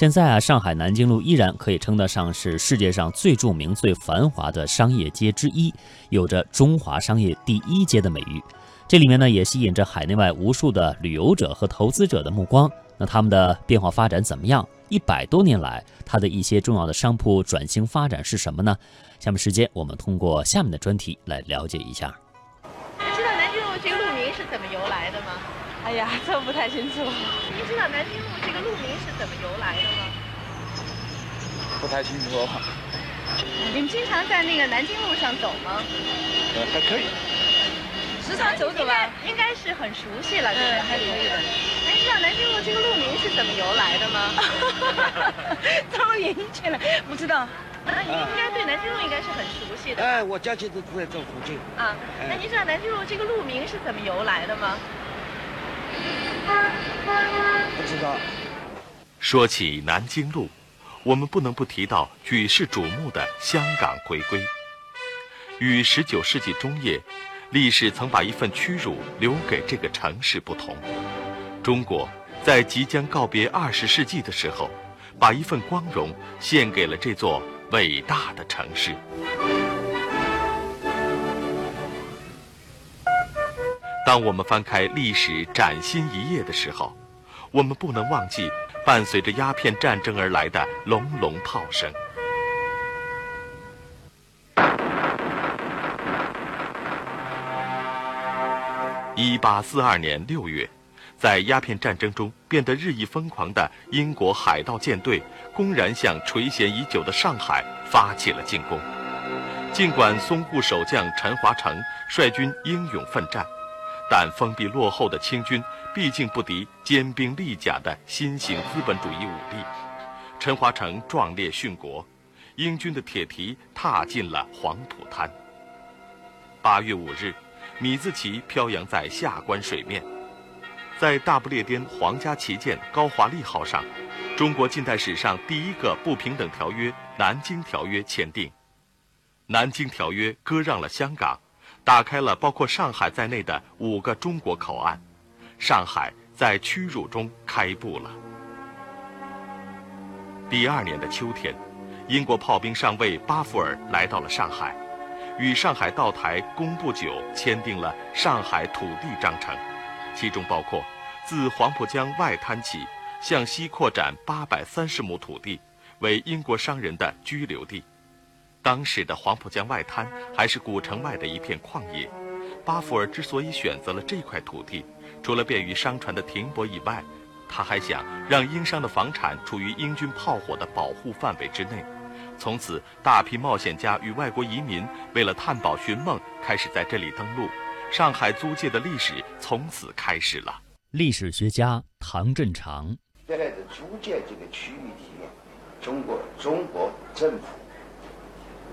现在啊，上海南京路依然可以称得上是世界上最著名、最繁华的商业街之一，有着“中华商业第一街”的美誉。这里面呢，也吸引着海内外无数的旅游者和投资者的目光。那他们的变化发展怎么样？一百多年来，它的一些重要的商铺转型发展是什么呢？下面时间，我们通过下面的专题来了解一下。哎呀，这不太清楚。您知道南京路这个路名是怎么由来的吗？不太清楚。你们经常在那个南京路上走吗？呃，还可以。时常走走吧，应该是很熟悉了，对吧？还可以的。您知道南京路这个路名是怎么由来的吗？这么严谨了，不知道。那您应该对南京路应该是很熟悉的。哎，我家就住在这附近。啊，那您知道南京路这个路名是怎么由来的吗？不知道。说起南京路，我们不能不提到举世瞩目的香港回归。与十九世纪中叶。历史曾把一份屈辱留给这个城市不同，中国在即将告别二十世纪的时候，把一份光荣献给了这座伟大的城市。当我们翻开历史崭新一页的时候，我们不能忘记伴随着鸦片战争而来的隆隆炮声。一八四二年六月，在鸦片战争中变得日益疯狂的英国海盗舰队，公然向垂涎已久的上海发起了进攻。尽管淞沪守将陈华成率军英勇奋战，但封闭落后的清军毕竟不敌坚兵利甲的新型资本主义武力。陈华成壮烈殉国，英军的铁蹄踏进了黄浦滩。八月五日。米字旗飘扬在下关水面，在大不列颠皇家旗舰“高华丽号”上，中国近代史上第一个不平等条约《南京条约》签订。《南京条约》割让了香港，打开了包括上海在内的五个中国口岸，上海在屈辱中开埠了。第二年的秋天，英国炮兵上尉巴富尔来到了上海。与上海道台工部九签订了上海土地章程，其中包括自黄浦江外滩起向西扩展八百三十亩土地，为英国商人的居留地。当时的黄浦江外滩还是古城外的一片旷野。巴福尔之所以选择了这块土地，除了便于商船的停泊以外，他还想让英商的房产处于英军炮火的保护范围之内。从此，大批冒险家与外国移民为了探宝寻梦，开始在这里登陆。上海租界的历史从此开始了。历史学家唐振长：原来的租界这个区域里面，中国中国政府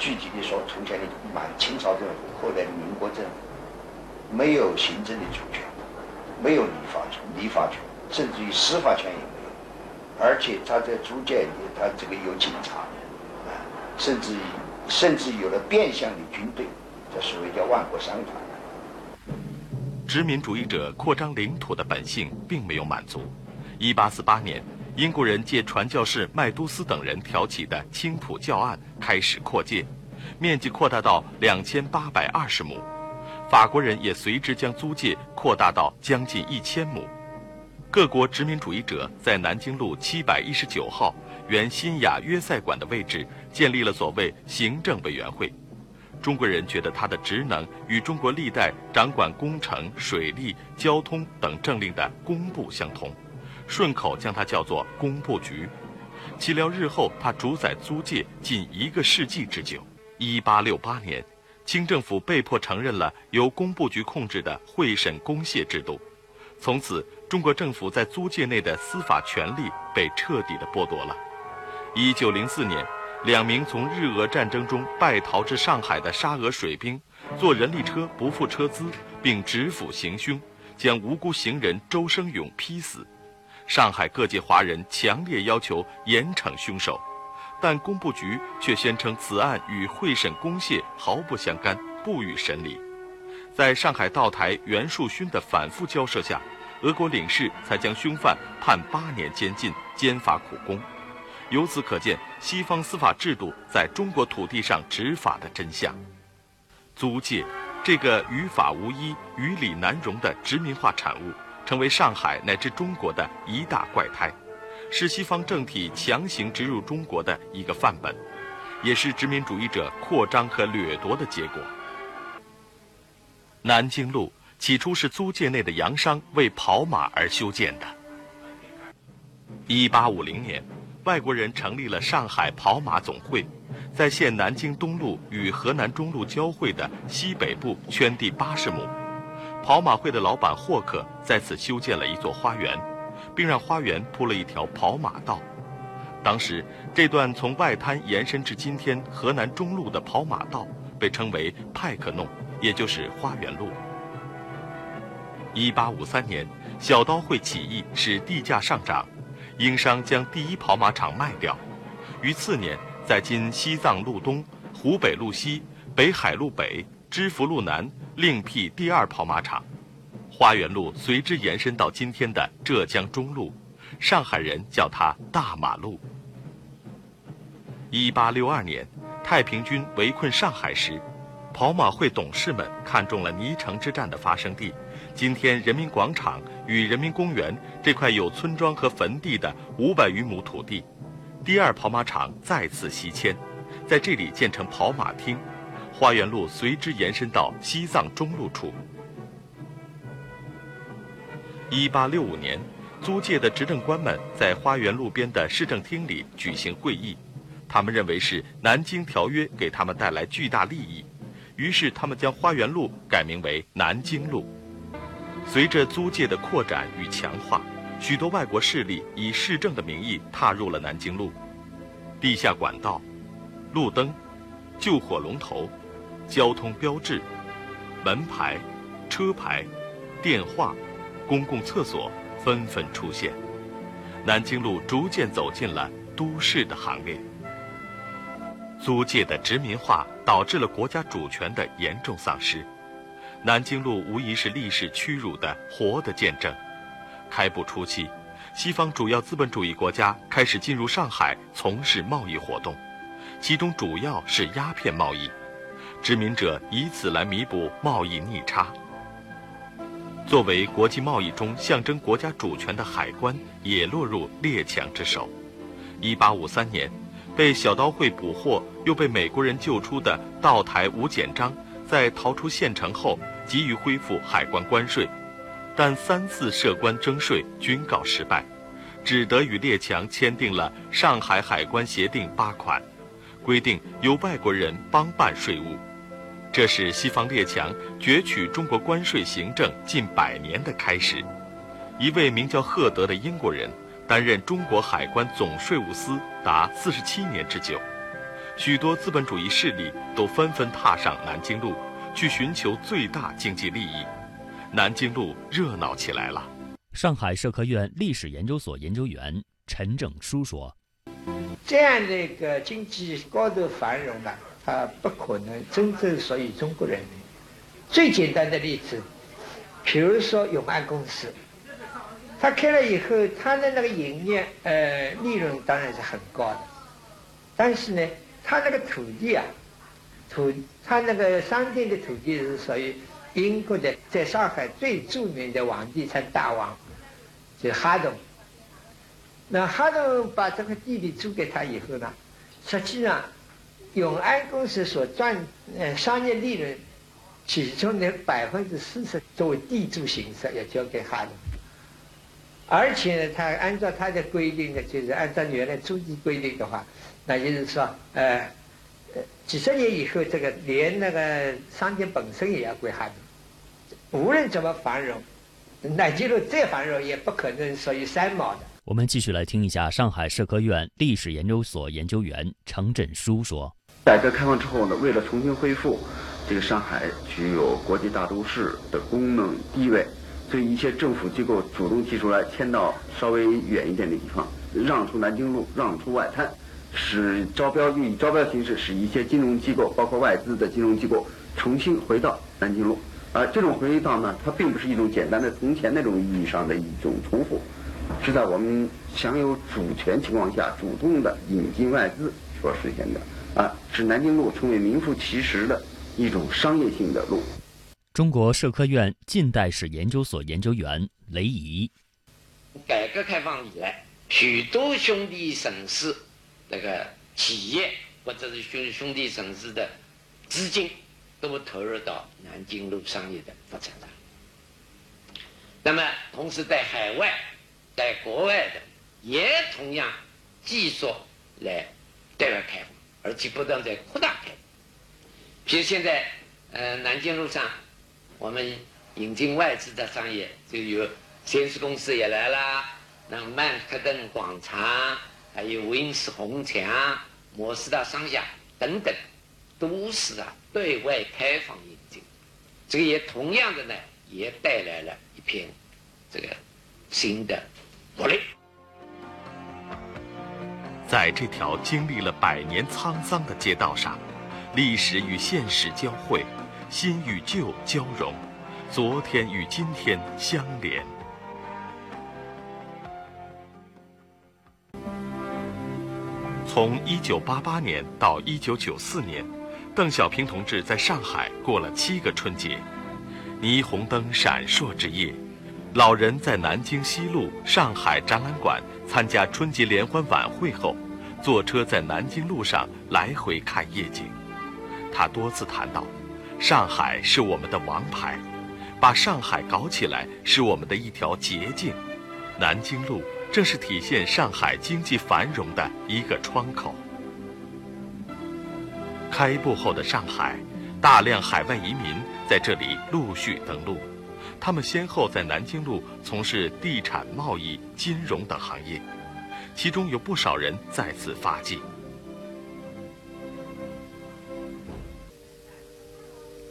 具体的说，从前的满清朝政府，后来的民国政府，没有行政的主权，没有立法权，立法权，甚至于司法权也没有。而且他在租界里，他这个有警察。甚至于，甚至有了变相的军队，这所谓叫万国商团。殖民主义者扩张领土的本性并没有满足。一八四八年，英国人借传教士麦都斯等人挑起的青浦教案开始扩界，面积扩大到两千八百二十亩。法国人也随之将租界扩大到将近一千亩。各国殖民主义者在南京路七百一十九号。原新雅约赛馆的位置建立了所谓行政委员会，中国人觉得它的职能与中国历代掌管工程、水利、交通等政令的工部相同，顺口将它叫做工部局。岂料日后它主宰租界近一个世纪之久。一八六八年，清政府被迫承认了由工部局控制的会审公谢制度，从此中国政府在租界内的司法权力被彻底的剥夺了。一九零四年，两名从日俄战争中败逃至上海的沙俄水兵，坐人力车不付车资，并执斧行凶，将无辜行人周生勇劈死。上海各界华人强烈要求严惩凶手，但工部局却宣称此案与会审公谢毫不相干，不予审理。在上海道台袁树勋的反复交涉下，俄国领事才将凶犯判八年监禁，监罚苦工。由此可见，西方司法制度在中国土地上执法的真相。租界，这个于法无依、于理难容的殖民化产物，成为上海乃至中国的一大怪胎，是西方政体强行植入中国的一个范本，也是殖民主义者扩张和掠夺的结果。南京路起初是租界内的洋商为跑马而修建的。一八五零年。外国人成立了上海跑马总会，在现南京东路与河南中路交汇的西北部圈地八十亩。跑马会的老板霍克在此修建了一座花园，并让花园铺了一条跑马道。当时，这段从外滩延伸至今天河南中路的跑马道被称为派克弄，也就是花园路。一八五三年，小刀会起义使地价上涨。英商将第一跑马场卖掉，于次年在今西藏路东、湖北路西、北海路北、知府路南另辟第二跑马场，花园路随之延伸到今天的浙江中路，上海人叫它大马路。一八六二年，太平军围困上海时，跑马会董事们看中了泥城之战的发生地。今天，人民广场与人民公园这块有村庄和坟地的五百余亩土地，第二跑马场再次西迁，在这里建成跑马厅，花园路随之延伸到西藏中路处。一八六五年，租界的执政官们在花园路边的市政厅里举行会议，他们认为是《南京条约》给他们带来巨大利益，于是他们将花园路改名为南京路。随着租界的扩展与强化，许多外国势力以市政的名义踏入了南京路。地下管道、路灯、救火龙头、交通标志、门牌、车牌、电话、公共厕所纷纷出现，南京路逐渐走进了都市的行列。租界的殖民化导致了国家主权的严重丧失。南京路无疑是历史屈辱的活的见证。开埠初期，西方主要资本主义国家开始进入上海从事贸易活动，其中主要是鸦片贸易。殖民者以此来弥补贸易逆差。作为国际贸易中象征国家主权的海关，也落入列强之手。1853年，被小刀会捕获又被美国人救出的道台吴简章。在逃出县城后，急于恢复海关关税，但三次设关征税均告失败，只得与列强签订了《上海海关协定》八款，规定由外国人帮办税务。这是西方列强攫取中国关税行政近百年的开始。一位名叫赫德的英国人担任中国海关总税务司达四十七年之久。许多资本主义势力都纷纷踏上南京路，去寻求最大经济利益。南京路热闹起来了。上海社科院历史研究所研究员陈正书说：“这样的一个经济高度繁荣呢，啊不可能真正属于中国人民。最简单的例子，比如说永安公司，它开了以后，它的那个营业呃利润当然是很高的，但是呢。”他那个土地啊，土他那个商店的土地是属于英国的，在上海最著名的房地产大王，就哈东。那哈东把这个地里租给他以后呢，实际上永安公司所赚呃商业利润，其中的百分之四十作为地租形式要交给哈东，而且呢，他按照他的规定呢，就是按照原来租地规定的话。那就是说，呃，几十年以后，这个连那个商店本身也要归哈东。无论怎么繁荣，南京路再繁荣，也不可能属于三毛的。我们继续来听一下上海社科院历史研究所研究员程振书说：改革开放之后呢，为了重新恢复这个上海具有国际大都市的功能地位，所以一些政府机构主动提出来迁到稍微远一点的地方，让出南京路，让出外滩。使招标以招标形式，使一些金融机构，包括外资的金融机构，重新回到南京路。而这种回到呢，它并不是一种简单的从前那种意义上的一种重复，是在我们享有主权情况下主动的引进外资所实现的啊，使南京路成为名副其实的一种商业性的路。中国社科院近代史研究所研究员雷怡，改革开放以来，许多兄弟省市那个企业或者是兄兄弟省市的资金都投入到南京路商业的发展上。那么，同时在海外，在国外的也同样技术来对外开放，而且不断在扩大开。比如现在，呃，南京路上。我们引进外资的商业，就有先施公司也来了，那曼克顿广场，还有威尼斯红墙、摩斯大商厦等等，都是啊对外开放引进。这个也同样的呢，也带来了一片这个新的活力。在这条经历了百年沧桑的街道上，历史与现实交汇。新与旧交融，昨天与今天相连。从一九八八年到一九九四年，邓小平同志在上海过了七个春节。霓虹灯闪烁之夜，老人在南京西路上海展览馆参加春节联欢晚会后，坐车在南京路上来回看夜景。他多次谈到。上海是我们的王牌，把上海搞起来是我们的一条捷径。南京路正是体现上海经济繁荣的一个窗口。开埠后的上海，大量海外移民在这里陆续登陆，他们先后在南京路从事地产、贸易、金融等行业，其中有不少人在此发迹。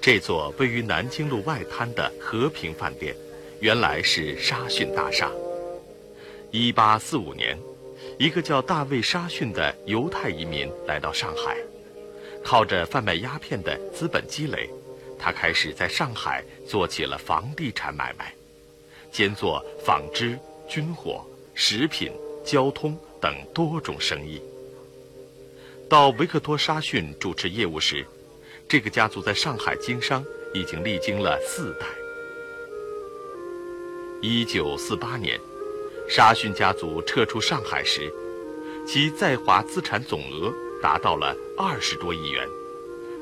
这座位于南京路外滩的和平饭店，原来是沙逊大厦。一八四五年，一个叫大卫·沙逊的犹太移民来到上海，靠着贩卖鸦片的资本积累，他开始在上海做起了房地产买卖，兼做纺织、军火、食品、交通等多种生意。到维克多·沙逊主持业务时，这个家族在上海经商已经历经了四代。一九四八年，沙逊家族撤出上海时，其在华资产总额达到了二十多亿元，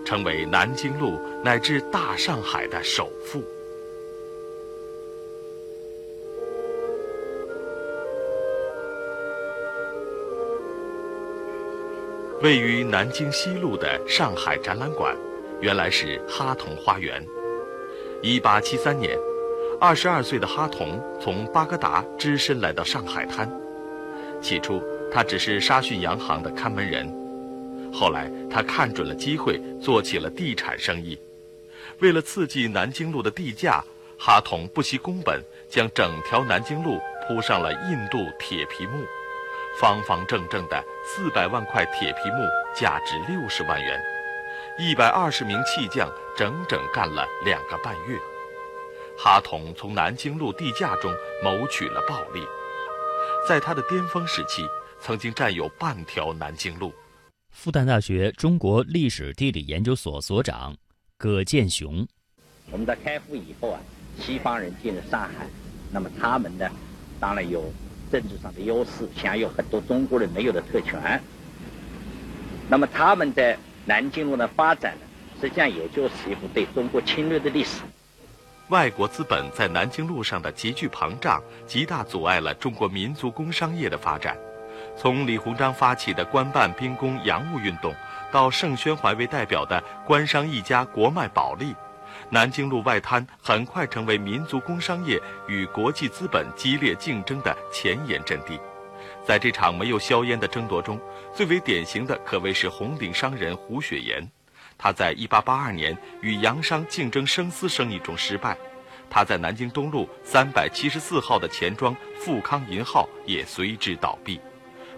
成为南京路乃至大上海的首富。位于南京西路的上海展览馆。原来是哈同花园。一八七三年，二十二岁的哈同从巴格达只身来到上海滩。起初，他只是沙逊洋行的看门人。后来，他看准了机会，做起了地产生意。为了刺激南京路的地价，哈同不惜工本，将整条南京路铺上了印度铁皮木，方方正正的四百万块铁皮木，价值六十万元。一百二十名砌匠整整干了两个半月，哈同从南京路地价中谋取了暴利，在他的巅峰时期，曾经占有半条南京路。复旦大学中国历史地理研究所所长葛建雄：我们在开埠以后啊，西方人进了上海，那么他们呢，当然有政治上的优势，享有很多中国人没有的特权。那么他们在南京路的发展呢，实际上也就是一部对中国侵略的历史。外国资本在南京路上的急剧膨胀，极大阻碍了中国民族工商业的发展。从李鸿章发起的官办兵工洋务运动，到盛宣怀为代表的官商一家国脉保利，南京路外滩很快成为民族工商业与国际资本激烈竞争的前沿阵地。在这场没有硝烟的争夺中，最为典型的可谓是红顶商人胡雪岩。他在1882年与洋商竞争生丝生意中失败，他在南京东路374号的钱庄富康银号也随之倒闭。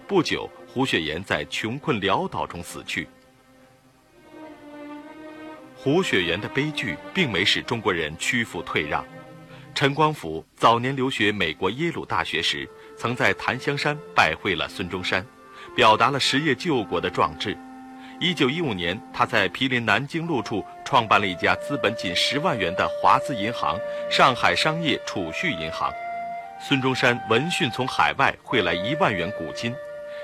不久，胡雪岩在穷困潦倒中死去。胡雪岩的悲剧并没使中国人屈服退让。陈光甫早年留学美国耶鲁大学时，曾在檀香山拜会了孙中山，表达了实业救国的壮志。一九一五年，他在毗邻南京路处创办了一家资本仅十万元的华资银行——上海商业储蓄银行。孙中山闻讯从海外汇来一万元股金。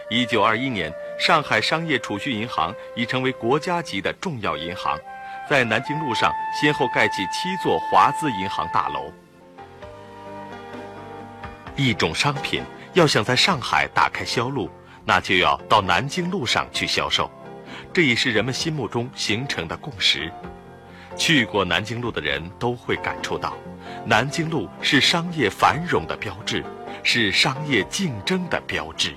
一九二一年，上海商业储蓄银行已成为国家级的重要银行，在南京路上先后盖起七座华资银行大楼。一种商品要想在上海打开销路，那就要到南京路上去销售，这也是人们心目中形成的共识。去过南京路的人都会感触到，南京路是商业繁荣的标志，是商业竞争的标志。